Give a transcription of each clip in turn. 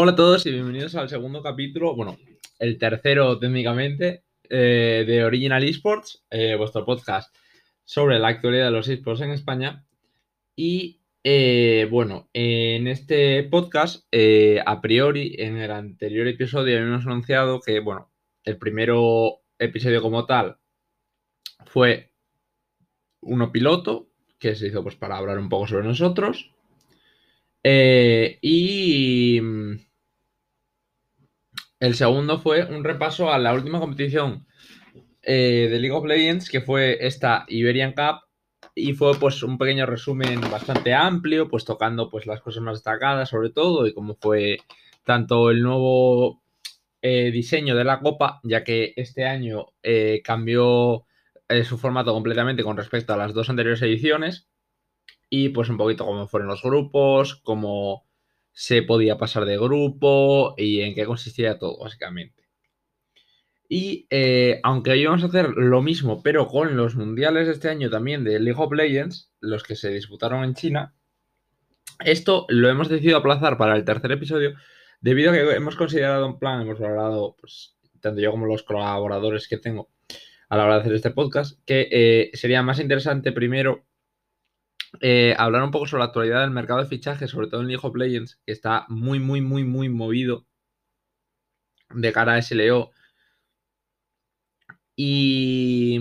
Hola a todos y bienvenidos al segundo capítulo, bueno, el tercero técnicamente, eh, de Original Esports, eh, vuestro podcast sobre la actualidad de los esports en España. Y eh, bueno, en este podcast, a priori, en el anterior episodio habíamos anunciado que, bueno, el primero episodio como tal fue uno piloto, que se hizo pues para hablar un poco sobre nosotros. y el segundo fue un repaso a la última competición eh, de League of Legends, que fue esta Iberian Cup, y fue pues un pequeño resumen bastante amplio, pues tocando pues las cosas más destacadas sobre todo, y cómo fue tanto el nuevo eh, diseño de la copa, ya que este año eh, cambió su formato completamente con respecto a las dos anteriores ediciones, y pues un poquito cómo fueron los grupos, cómo se podía pasar de grupo y en qué consistía todo, básicamente. Y eh, aunque íbamos a hacer lo mismo, pero con los mundiales de este año también de League of Legends, los que se disputaron en China, esto lo hemos decidido aplazar para el tercer episodio debido a que hemos considerado un plan, hemos hablado, pues, tanto yo como los colaboradores que tengo a la hora de hacer este podcast, que eh, sería más interesante primero eh, hablar un poco sobre la actualidad del mercado de fichajes, sobre todo en League of Legends, que está muy, muy, muy, muy movido de cara a SLO. Y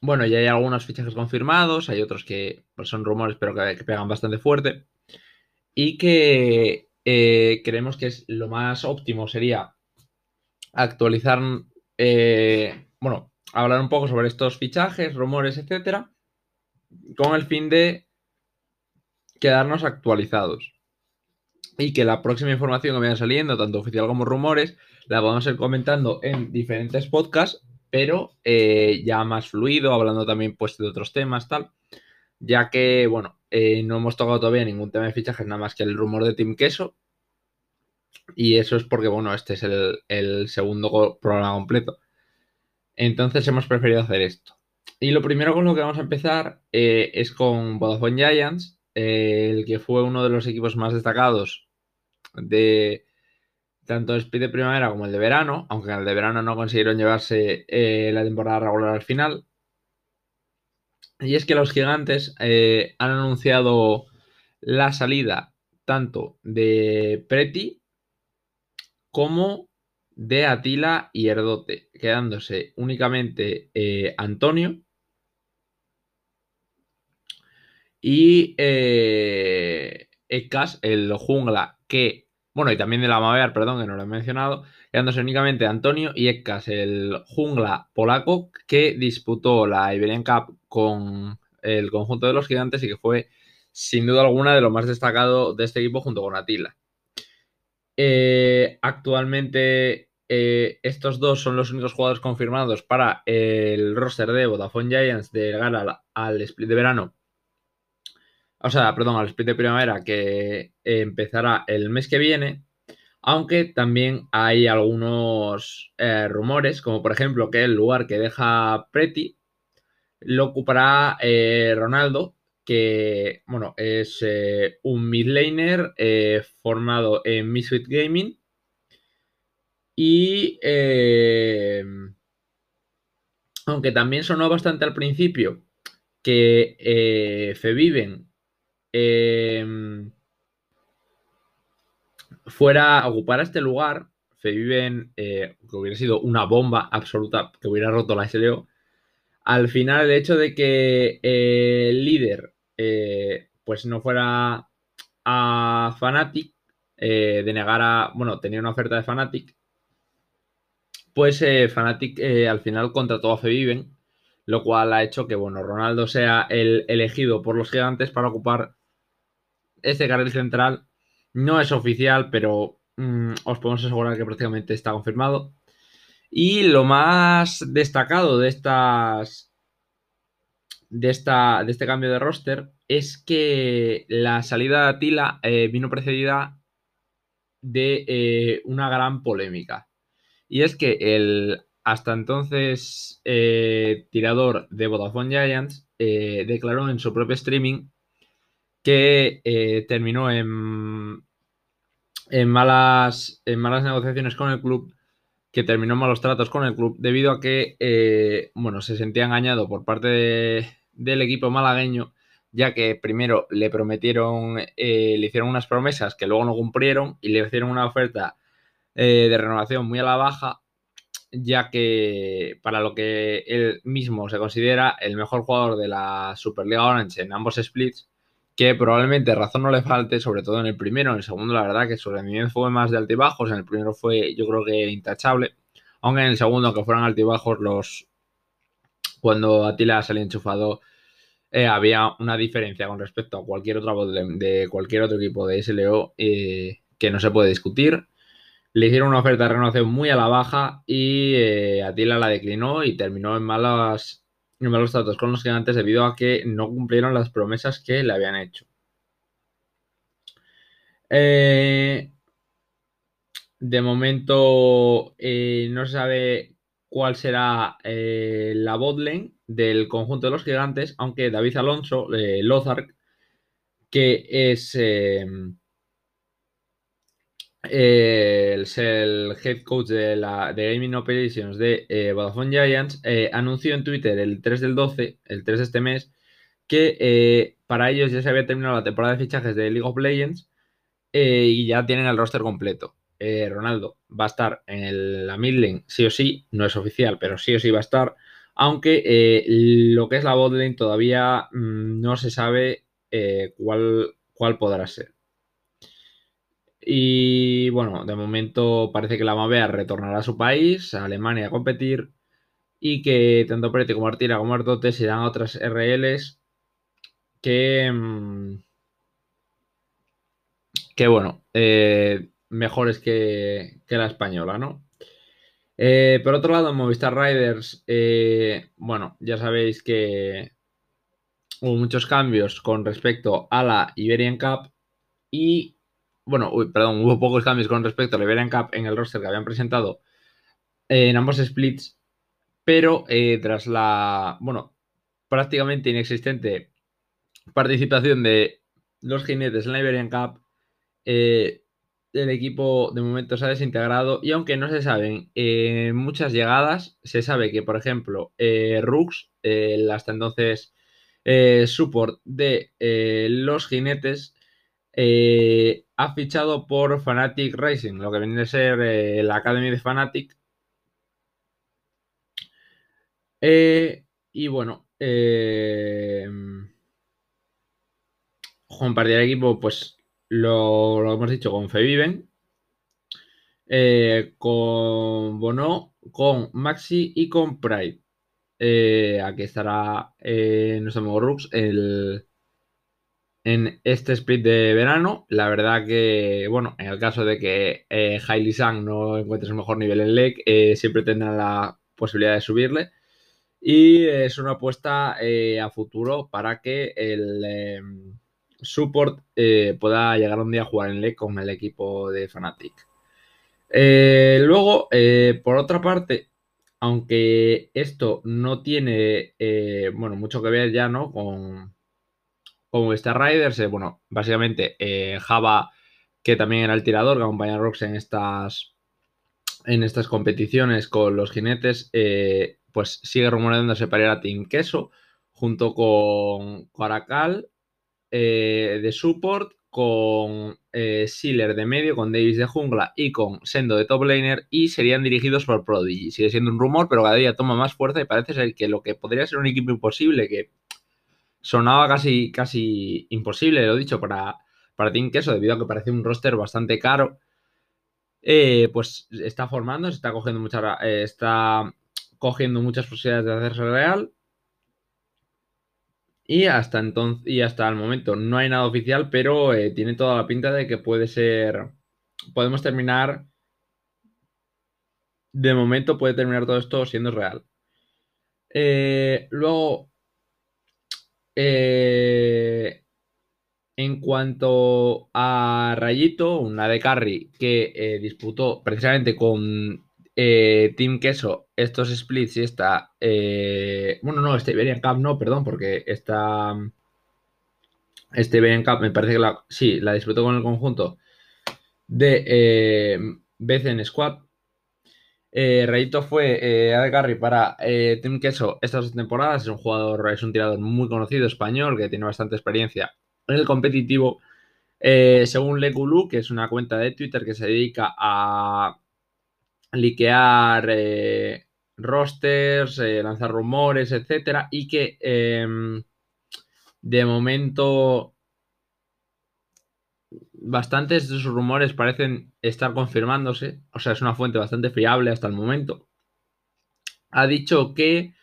bueno, ya hay algunos fichajes confirmados, hay otros que pues, son rumores, pero que, pegan bastante fuerte. Y que eh, creemos que es lo más óptimo sería actualizar, eh, bueno, hablar un poco sobre estos fichajes, rumores, etcétera con el fin de quedarnos actualizados. Y que la próxima información que vaya saliendo, tanto oficial como rumores, la vamos a ir comentando en diferentes podcasts, pero eh, ya más fluido, hablando también pues, de otros temas, tal. Ya que, bueno, eh, no hemos tocado todavía ningún tema de fichajes, nada más que el rumor de Team Queso. Y eso es porque, bueno, este es el, el segundo programa completo. Entonces hemos preferido hacer esto. Y lo primero con lo que vamos a empezar eh, es con Vodafone Giants, eh, el que fue uno de los equipos más destacados de tanto el split de primavera como el de verano, aunque el de verano no consiguieron llevarse eh, la temporada regular al final. Y es que los gigantes han anunciado la salida tanto de Preti como de Atila y Erdote, quedándose únicamente Antonio Y eh, el jungla que, bueno, y también de la Mavear, perdón, que no lo he mencionado, quedándose únicamente Antonio y Ekas, el jungla polaco que disputó la Iberian Cup con el conjunto de los gigantes y que fue sin duda alguna de lo más destacado de este equipo junto con Atila. Eh, actualmente eh, estos dos son los únicos jugadores confirmados para el roster de Vodafone Giants de llegar al split de verano o sea, perdón, al split de primavera que empezará el mes que viene, aunque también hay algunos eh, rumores, como por ejemplo que el lugar que deja Preti lo ocupará eh, Ronaldo, que bueno, es eh, un midlaner formado en Misfit Gaming. Y aunque también sonó bastante al principio que Feviven Em, fuera a ocupar este lugar, Feviven, eh, que hubiera sido una bomba absoluta que hubiera roto la SLO, al final el hecho de que eh, el líder eh, pues no fuera a Fnatic, denegara, bueno, tenía una oferta de Fnatic, pues Fnatic al final contrató a Feviven, lo cual ha hecho que, bueno, Ronaldo sea el elegido por los gigantes para ocupar este carril central no es oficial, pero mm, os podemos asegurar que prácticamente está confirmado. Y lo más destacado de estas. De, esta, de este cambio de roster es que la salida de Atila eh, vino precedida de eh, una gran polémica. Y es que el hasta entonces eh, tirador de Vodafone Giants declaró en su propio streaming que eh, terminó en, en malas, en malas negociaciones con el club, que terminó malos tratos con el club, debido a que, eh, bueno, se sentía engañado por parte del equipo malagueño, ya que primero le prometieron, eh, le hicieron unas promesas que luego no cumplieron y le hicieron una oferta eh, de renovación muy a la baja, ya que para lo que él mismo se considera el mejor jugador de la Superliga Orange en ambos splits, que probablemente razón no le falte, sobre todo en el primero, en el segundo la verdad que su rendimiento fue más de altibajos, en el primero fue yo creo que intachable, aunque en el segundo que fueran altibajos los cuando Atila salía enchufado eh, había una diferencia con respecto a cualquier otra voz de, cualquier otro equipo de SLO eh, que no se puede discutir. Le hicieron una oferta de renovación muy a la baja y eh, Atila la declinó y terminó en malas malos tratos con los gigantes debido a que no cumplieron las promesas que le habían hecho. de momento no se sabe cuál será la botlane del conjunto de los gigantes, aunque David Alonso, eh, Lozark, que es, eh, el, head coach de, la, de Gaming Operations de eh, Vodafone Giants, anunció en Twitter el 3 del 12, el 3 de este mes, que para ellos ya se había terminado la temporada de fichajes de League of Legends y ya tienen el roster completo. Ronaldo va a estar en la midlane sí o sí, no es oficial, pero sí o sí va a estar aunque eh, lo que es la botlane todavía mm, no se sabe eh, cuál, cuál podrá ser. Y bueno, de momento parece que la Mavea retornará a su país, a Alemania, a competir. Y que tanto Preti como Artira como Artote serán otras RLs que. Mm, que bueno, eh, mejores que, que la española, ¿no? Eh, por otro lado, Movistar Riders, eh, bueno, ya sabéis que hubo muchos cambios con respecto a la Iberian Cup y, bueno, perdón, hubo pocos cambios con respecto a la Iberian Cup en el roster que habían presentado en ambos splits, pero eh, tras la, bueno, prácticamente inexistente participación de los jinetes en la Iberian Cup, el equipo de momento se ha desintegrado y aunque no se saben eh, muchas llegadas, se sabe que, por ejemplo, eh, Rux, el hasta entonces eh, support de los jinetes, ha fichado por Fanatic Racing, lo que viene a ser la Academy de Fanatic. y bueno, compartir el equipo, pues lo, hemos dicho con Feviven, eh, con Bono, con Maxi y con Pride. Eh, aquí estará eh, nuestro amigo Rux en este split de verano. La verdad que, bueno, en el caso de que eh, Hailey Sang no encuentre su mejor nivel en LEC, siempre tendrá la posibilidad de subirle. Y es una apuesta a futuro para que el support eh, pueda llegar un día a jugar en LEC con el equipo de Fnatic. Eh, luego, eh, por otra parte, aunque esto no tiene bueno, mucho que ver ya ¿no? con, con Star Riders, bueno, básicamente Java, que también era el tirador que acompaña a Rox en estas, en estas competiciones con los jinetes, pues sigue rumoreándose para ir a Team Queso junto con Caracal eh, de support, con eh, Sealer de medio, con Davis de jungla y con Sendo de top laner y serían dirigidos por Prodigy. Sigue siendo un rumor, pero cada día toma más fuerza y parece ser que lo que podría ser un equipo imposible, que sonaba casi, casi imposible, lo dicho, para, para Team Queso, debido a que parece un roster bastante caro, eh, pues está formando, se está cogiendo, mucha, está cogiendo muchas posibilidades de hacerse real y hasta entonces, y hasta el momento no hay nada oficial, pero eh, tiene toda la pinta de que puede ser. Podemos terminar. De momento puede terminar todo esto siendo real. Eh, luego. Eh, en cuanto a Rayito, una de Carry que disputó precisamente con eh, Team Queso, estos splits y esta. Eh, bueno, no, este Iberian Cup no, perdón, porque esta. Este Iberian Cup me parece que. Sí, la disfrutó con el conjunto de eh, BCN Squad. Eh, fue eh, de carry para eh, Tim Queso estas dos temporadas. Es un jugador, es un tirador muy conocido español que tiene bastante experiencia en el competitivo. Eh, según Legulu, que es una cuenta de Twitter que se dedica a liquear eh, rosters, eh, lanzar rumores, etcétera, y que em, de momento bastantes de sus rumores parecen estar confirmándose, o sea, es una fuente bastante fiable hasta el momento. Ha dicho que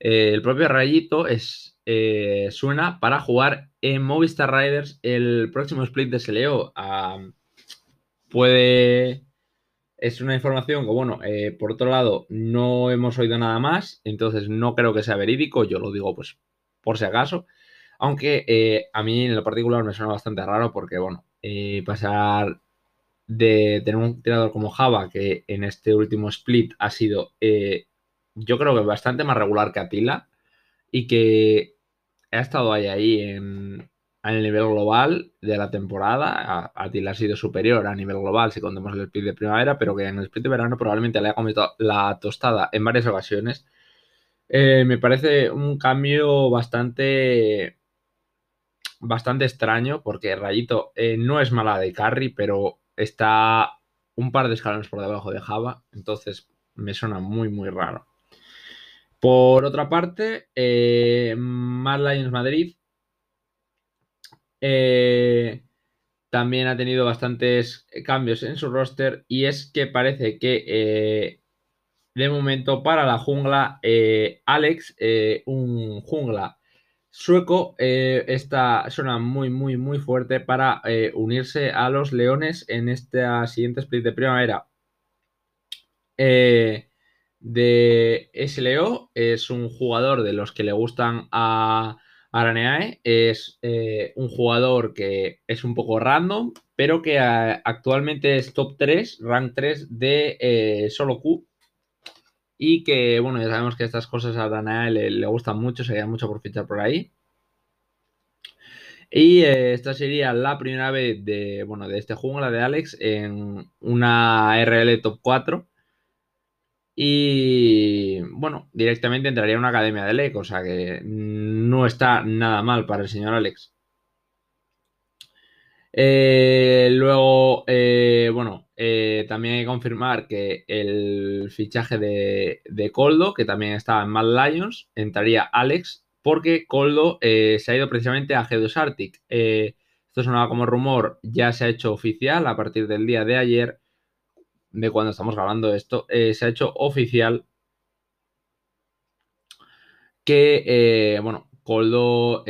eh, el propio Rayito eh, suena para jugar en Movistar Riders el próximo split de SLEO. Puede. Es una información que, bueno, eh, por otro lado, no hemos oído nada más, entonces no creo que sea verídico, yo lo digo pues por si acaso. Aunque a mí en lo particular me suena bastante raro porque, bueno, eh, pasar de tener un tirador como Java, que en este último split ha sido, eh, yo creo que bastante más regular que Atila, y que ha estado ahí, ahí en, el nivel global de la temporada. Atila ha sido superior a nivel global si contamos el split de primavera, pero que en el split de verano probablemente le haya comido la tostada en varias ocasiones. Eh, me parece un cambio bastante bastante extraño porque Rayito eh, no es mala de carry, pero está un par de escalones por debajo de Java, entonces me suena muy, muy raro. Por otra parte, eh, Mad Lions Madrid eh, también ha tenido bastantes cambios en su roster y es que parece que eh, de momento para la jungla, Alex, un jungla sueco eh, está, suena muy, muy, muy fuerte para eh, unirse a los Leones en esta siguiente split de primavera. Eh, de SLO es un jugador de los que le gustan a Araneae. Es un jugador que es un poco random, pero que actualmente es top 3, rank 3 de solo Q. Y que, bueno, ya sabemos que estas cosas a le, le gustan mucho, se queda mucho por fichar por ahí. Y eh, esta sería la primera vez de, bueno, de este jungla de Alex en una RL top 4. Y bueno, directamente entraría a una academia de LEC, o sea que no está nada mal para el señor Alex. Eh, luego, eh, bueno, eh, también hay que confirmar que el fichaje de, de, Coldo, que también estaba en Mad Lions, entraría Alex, porque Coldo se ha ido precisamente a G2 Arctic. esto sonaba como rumor, ya se ha hecho oficial a partir del día de ayer de cuando estamos grabando esto, se ha hecho oficial que, bueno, Coldo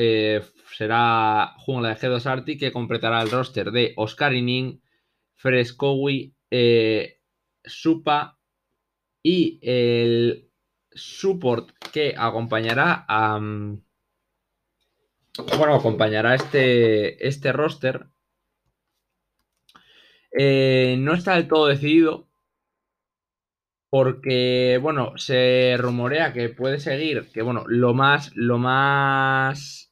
será jungla de G2 Arctic que completará el roster de Oscar Inin, Frescowi, eh, Supa y el support que acompañará a... Um, bueno, acompañará este, este roster. Eh, no está del todo decidido porque, bueno, se rumorea que puede seguir, que bueno, lo más, lo más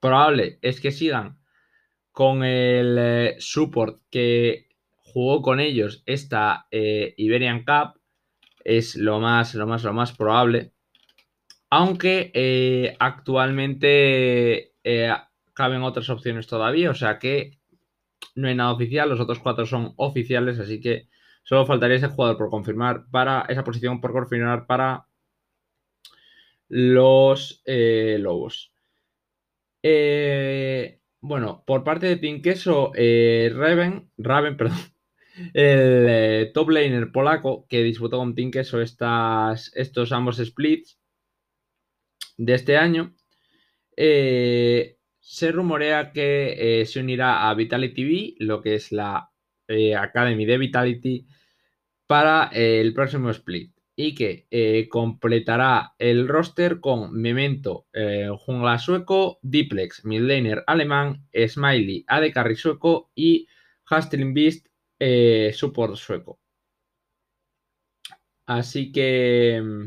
probable es que sigan con el eh, support que jugó con ellos esta eh, Iberian Cup, es lo más, lo más, lo más probable. Aunque eh, actualmente caben otras opciones todavía, o sea que no hay nada oficial, los otros cuatro son oficiales, así que solo faltaría ese jugador por confirmar para esa posición por confirmar para los eh, Lobos. Eh, bueno, por parte de Pinqueso, eh, Raven, Raven, perdón, el top laner polaco que disputó con Pinqueso estas, estos ambos splits de este año. Se rumorea que se unirá a Vitality V, lo que es la Academy de Vitality, para el próximo split. Y que eh, completará el roster con Memento, eh, jungla sueco, Diplex, midlaner alemán, Smiley, AD carry sueco y Hastling Beast, eh, support sueco. Así que mm,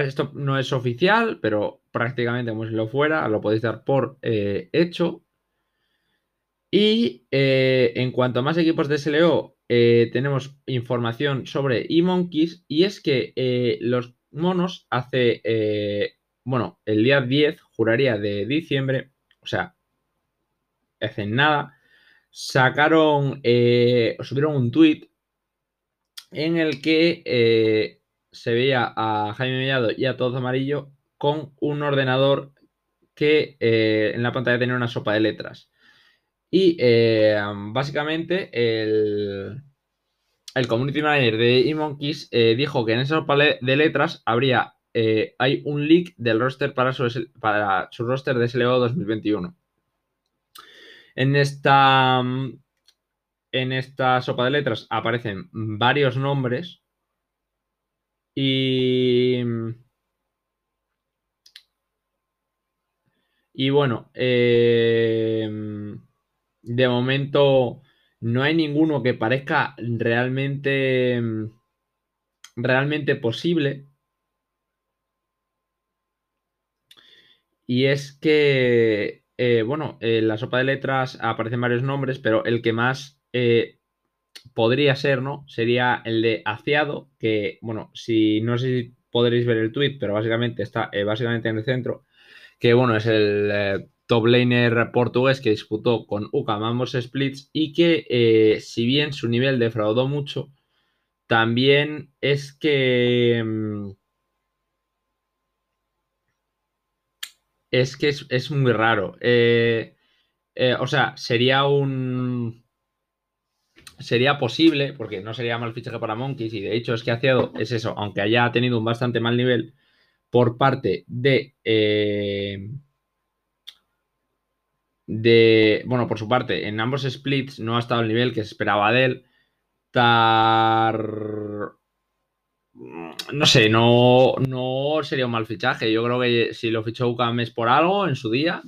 esto no es oficial, pero prácticamente como si lo fuera, lo podéis dar por hecho. Y en cuanto a más equipos de SLO, eh, tenemos información sobre eMonkeys y es que eh, los monos hace, bueno, el día 10, juraría de diciembre, o sea, hace nada, sacaron, subieron un tweet en el que se veía a Jaime Mellado y a Todos Amarillo con un ordenador que en la pantalla tenía una sopa de letras. Y eh, básicamente el, el community manager de eMonkeys eh, dijo que en ese sopa de letras habría eh, hay un leak del roster para su, para su roster de SLO 2021. En esta, en esta sopa de letras aparecen varios nombres y, y bueno, eh, de momento no hay ninguno que parezca realmente, realmente posible. Y es que, eh, bueno, en la sopa de letras aparecen varios nombres, pero el que más eh, podría ser, ¿no? Sería el de Aciado, que, bueno, si no sé si podréis ver el tweet, pero básicamente está eh, básicamente en el centro, que, bueno, es el top laner portugués que disputó con UCAM ambos splits y que eh, si bien su nivel defraudó mucho, también es que... Mm, es que es, muy raro. Eh, eh, o sea, sería un... Sería posible, porque no sería mal fichaje para Monkeys, y de hecho es que Aciado es eso, aunque haya tenido un bastante mal nivel por parte de de, bueno, por su parte, en ambos splits no ha estado al nivel que se esperaba de él. Tar... No sé, no, no sería un mal fichaje. Yo creo que si lo fichó UCAM es por algo en su día.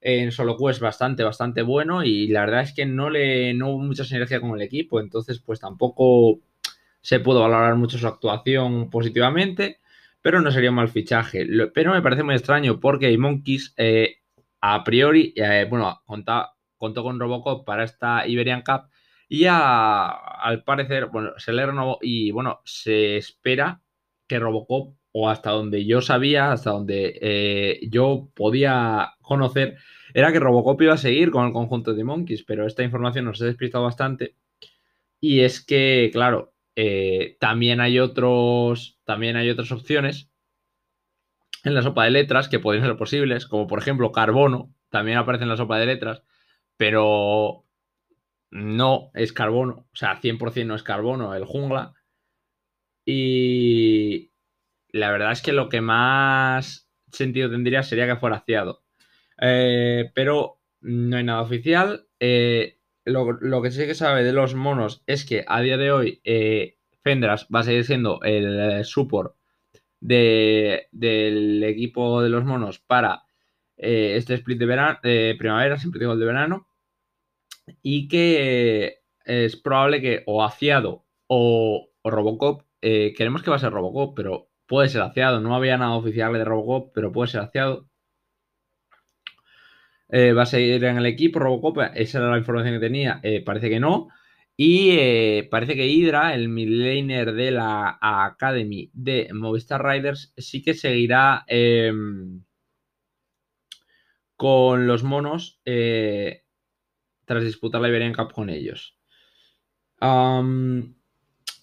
En solo es bastante, bastante bueno y la verdad es que no le no hubo mucha sinergia con el equipo, entonces pues tampoco se pudo valorar mucho su actuación positivamente, pero no sería un mal fichaje. Pero me parece muy extraño porque Monkeys eh, a priori, eh, bueno, contó con Robocop para esta Iberian Cup y al parecer, bueno, se le renovó y bueno, se espera que Robocop, o hasta donde yo sabía, hasta donde eh, yo podía conocer, era que Robocop iba a seguir con el conjunto de Monkeys, pero esta información nos ha despistado bastante. Y es que, claro, eh, también hay otros, también hay otras opciones en la sopa de letras que pueden ser posibles, como por ejemplo carbono, también aparece en la sopa de letras, pero no es carbono, o sea, 100% no es carbono, el jungla. Y la verdad es que lo que más sentido tendría sería que fuera aciado. Eh, pero no hay nada oficial. Eh, lo, que sí que sabe de los monos es que a día de hoy eh, Fendras va a seguir siendo el support del equipo de los monos para eh, este split de, verano, de primavera, siempre digo el de verano, y que es probable que o Aciado o, Robocop, eh, queremos que va a ser Robocop, pero puede ser Aciado, no había nada oficial de Robocop, pero puede ser Aciado. Eh, va a seguir en el equipo Robocop, esa era la información que tenía, parece que no. Y eh, parece que Hydra, el midlaner de la Academy de Movistar Riders, sí que seguirá em, con los monos eh, tras disputar la Iberian Cup con ellos.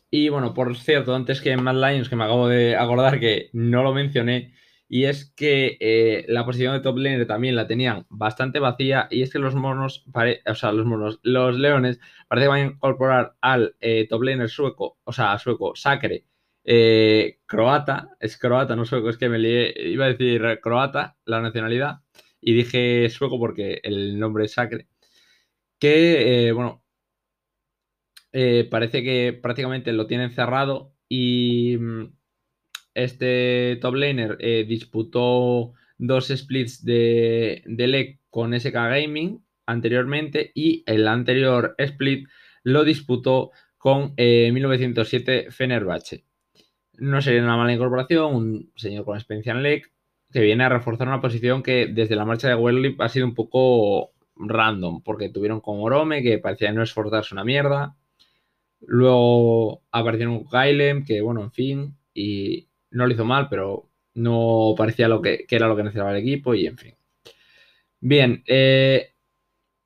y bueno, por cierto, antes que Mad Lions, que me acabo de acordar que no lo mencioné, y es que eh, la posición de top laner también la tenían bastante vacía y es que los monos, o sea, los monos, los leones parece que van a incorporar al eh, top laner sueco, o sea, sueco, sacre, eh, croata, es croata, no sueco, es que me lié, iba a decir croata, la nacionalidad, y dije sueco porque el nombre es sacre, que, bueno, parece que prácticamente lo tienen cerrado y mm, este top laner eh, disputó dos splits de, de LEC con SK Gaming anteriormente y el anterior split lo disputó con 1907 eh, Fenerbahce. No sería una mala incorporación, un señor con experiencia en LEC que viene a reforzar una posición que desde la marcha de Werlip ha sido un poco random, porque tuvieron con Orome, que parecía no esforzarse una mierda. Luego aparecieron con Kylem, que bueno, en fin, y no lo hizo mal, pero no parecía lo que, era lo que necesitaba el equipo, y en fin. Bien, eh,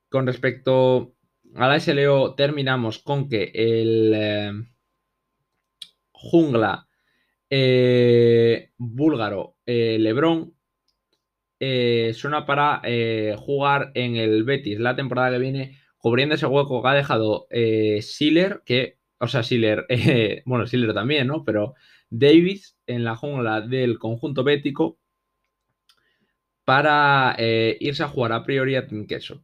con respecto a la SLO, terminamos con que el eh, jungla eh, búlgaro Lebron suena para jugar en el Betis la temporada que viene cubriendo ese hueco que ha dejado eh, que, o sea, Siller, bueno, Siller también, ¿no? Pero Davis en la jungla del conjunto bético para eh, irse a jugar a priori a Team Queso.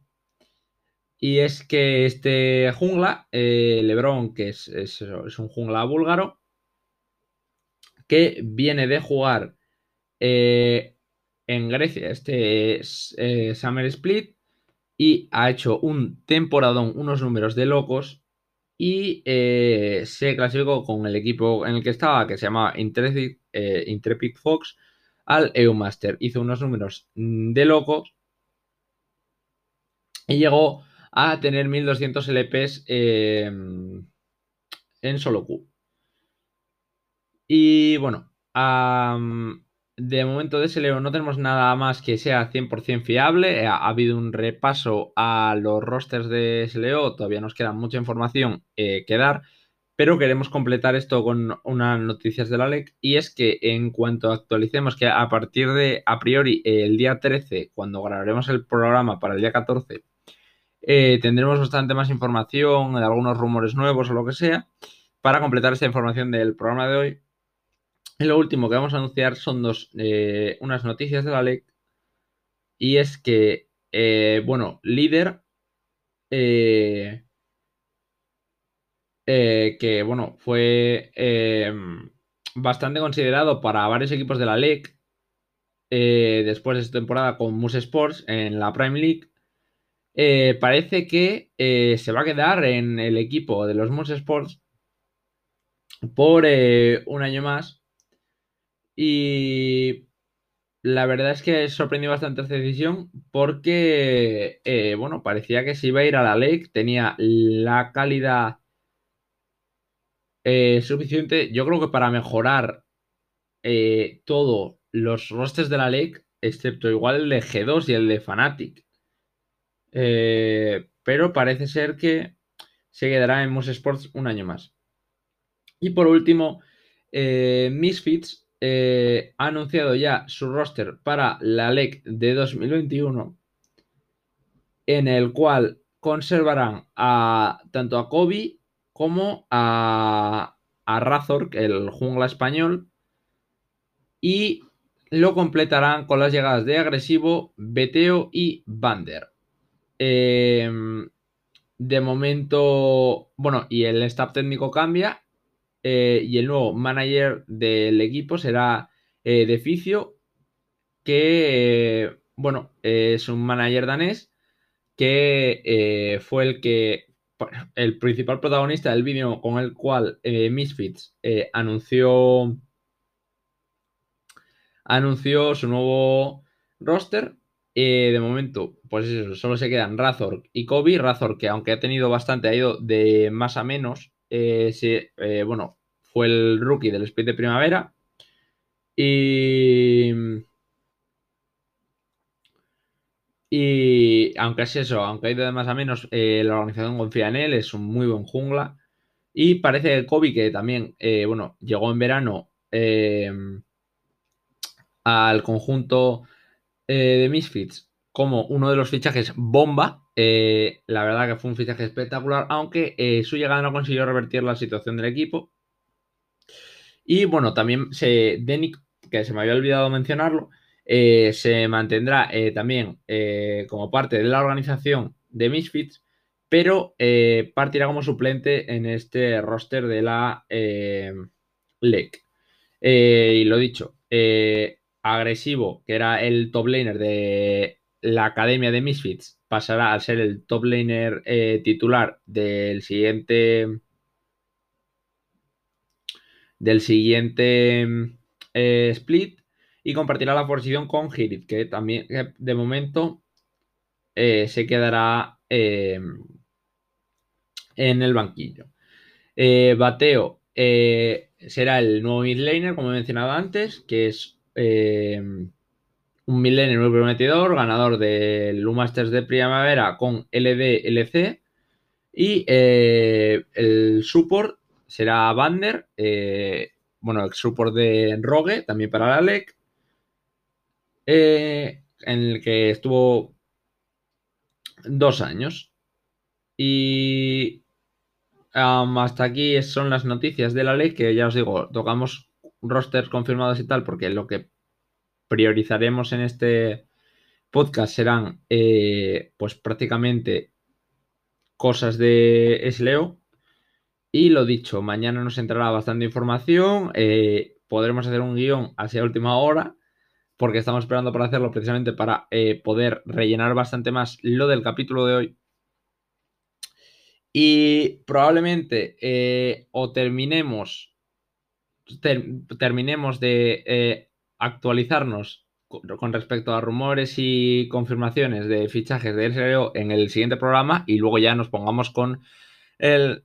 Y es que este jungla, eh, Lebron, que es, es, un jungla búlgaro, que viene de jugar en Grecia este Summer Split y ha hecho un temporadón, unos números de locos y eh, se clasificó con el equipo en el que estaba, que se llama Intrepid, eh, Fox, al EUMaster. Hizo unos números de locos y llegó a tener 1200 LPs em, en solo Q. Y bueno, de momento de SLO no tenemos nada más que sea 100% fiable. Eh, ha, habido un repaso a los rosters de SLO. Todavía nos queda mucha información eh, que dar. Pero queremos completar esto con unas noticias de la LEC. Y es que en cuanto actualicemos que a partir de a priori el día 13, cuando grabaremos el programa para el día 14, eh, tendremos bastante más información algunos rumores nuevos o lo que sea. Para completar esta información del programa de hoy, lo último que vamos a anunciar son dos, eh, unas noticias de la LEC. Y es que, eh, bueno, líder, eh, que, bueno, fue bastante considerado para varios equipos de la LEC después de esta temporada con Moose Sports en la Prime League. parece que se va a quedar en el equipo de los Moose Sports por un año más y la verdad es que sorprendió bastante esta decisión porque, eh, bueno, parecía que se iba a ir a la ley, tenía la calidad eh, suficiente, yo creo que para mejorar eh, todos los rosters de la ley, excepto igual el de G2 y el de Fnatic. pero parece ser que se quedará en Moose Sports un año más. Y por último, Misfits eh, ha anunciado ya su roster para la LEC de 2021, en el cual conservarán a tanto a Kobe como a, a Razor, el jungla español, y lo completarán con las llegadas de Agresivo, Beteo y Bander. Em, de momento, bueno, y el staff técnico cambia eh, y el nuevo manager del equipo será eh, Deficio, que, eh, bueno, es un manager danés que fue el que, el principal protagonista del vídeo con el cual Misfits anunció, anunció su nuevo roster. de momento, pues eso, solo se quedan Razor y Kobe. Razor, que aunque ha tenido bastante, ha ido de más a menos eh, eh, bueno, fue el rookie del split de primavera. Y. Y aunque es eso, aunque hay de más a menos, eh, la organización confía en él, es un muy buen jungla. Y parece que Kobe, que también, bueno, llegó en verano al conjunto de Misfits como uno de los fichajes bomba eh, la verdad que fue un fichaje espectacular, aunque eh, su llegada no consiguió revertir la situación del equipo. Y bueno, también se, Denick, que se me había olvidado mencionarlo, eh, se mantendrá también como parte de la organización de Misfits, pero partirá como suplente en este roster de la LEC. y lo dicho, agresivo, que era el top laner de la academia de Misfits, pasará a ser el top laner eh, titular del siguiente del siguiente eh, split y compartirá la posición con Hirit, que también de momento eh, se quedará em, en el banquillo. Bateo será el nuevo midlaner, como he mencionado antes, que es em, un midlaner muy prometedor, ganador del Masters de primavera con LD, LC. Y el support será Bander, bueno, el support de Rogue, también para la LEC, en el que estuvo dos años. Y hasta aquí son las noticias de la ley que ya os digo, tocamos rosters confirmados y tal, porque lo que priorizaremos en este podcast serán eh, pues prácticamente cosas de SLEO. Y lo dicho, mañana nos entrará bastante información. Eh, podremos hacer un guion hacia última hora porque estamos esperando para hacerlo precisamente para eh, poder rellenar bastante más lo del capítulo de hoy. Y probablemente o terminemos, terminemos de actualizarnos con, respecto a rumores y confirmaciones de fichajes de SRO en el siguiente programa y luego ya nos pongamos con el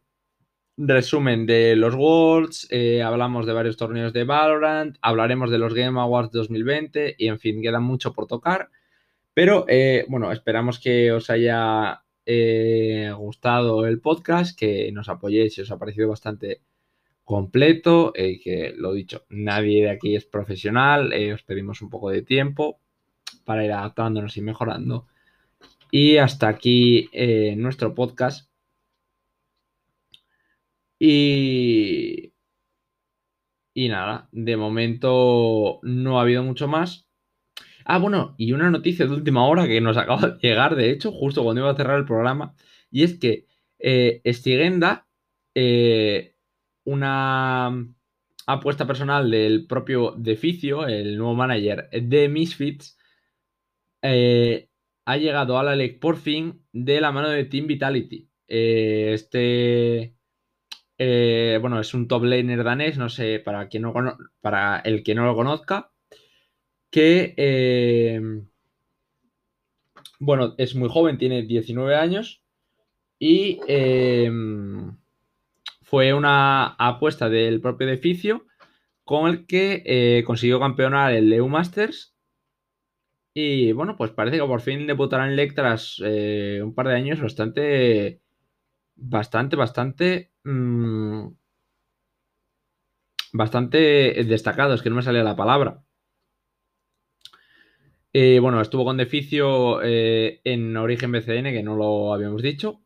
resumen de los Worlds, eh, hablamos de varios torneos de Valorant, hablaremos de los Game Awards 2020 y en fin, queda mucho por tocar. Pero eh, bueno, esperamos que os haya eh, gustado el podcast, que nos apoyéis si os ha parecido bastante completo, y que lo dicho, nadie de aquí es profesional, os pedimos un poco de tiempo para ir adaptándonos y mejorando. Y hasta aquí nuestro podcast. Y, y nada, de momento no ha habido mucho más. Ah, bueno, y una noticia de última hora que nos acaba de llegar, de hecho, justo cuando iba a cerrar el programa, y es que eh, Estigenda, eh, una apuesta personal del propio Deficio, el nuevo manager de Misfits, eh, ha llegado a la LEC por fin de la mano de Team Vitality. este eh, bueno, es un top laner danés, no sé, para, quien no para el que no lo conozca, que, eh, bueno, es muy joven, tiene 19 años y eh, fue una apuesta del propio edificio con el que consiguió campeonar el EU Masters y bueno, pues parece que por fin debutará en LEC tras un par de años bastante, bastante, bastante Mm, bastante destacados, que no me salía la palabra. Eh, bueno, estuvo con Deficio eh, en Origen BCN, que no lo habíamos dicho.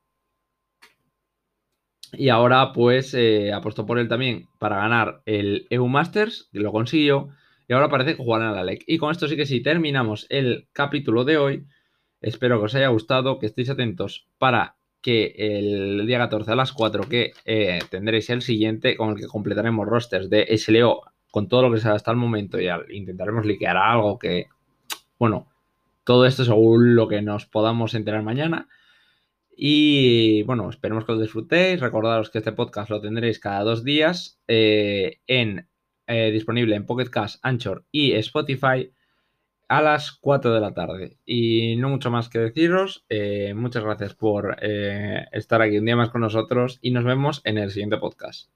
Y ahora, pues, eh, apostó por él también para ganar el EU Masters, lo consiguió. Y ahora parece que jugará en la LEC. Y con esto sí que sí, terminamos el capítulo de hoy. Espero que os haya gustado, que estéis atentos para que el día 14 a las 4 que eh, tendréis el siguiente con el que completaremos rosters de SLO con todo lo que sea hasta el momento y intentaremos liquear algo que, bueno, todo esto según lo que nos podamos enterar mañana. Y bueno, esperemos que lo disfrutéis. Recordaros que este podcast lo tendréis cada dos días eh, en, eh, disponible en Pocket Cast, Anchor y Spotify a las 4 de la tarde. Y no mucho más que deciros. Eh, muchas gracias por estar aquí un día más con nosotros y nos vemos en el siguiente podcast.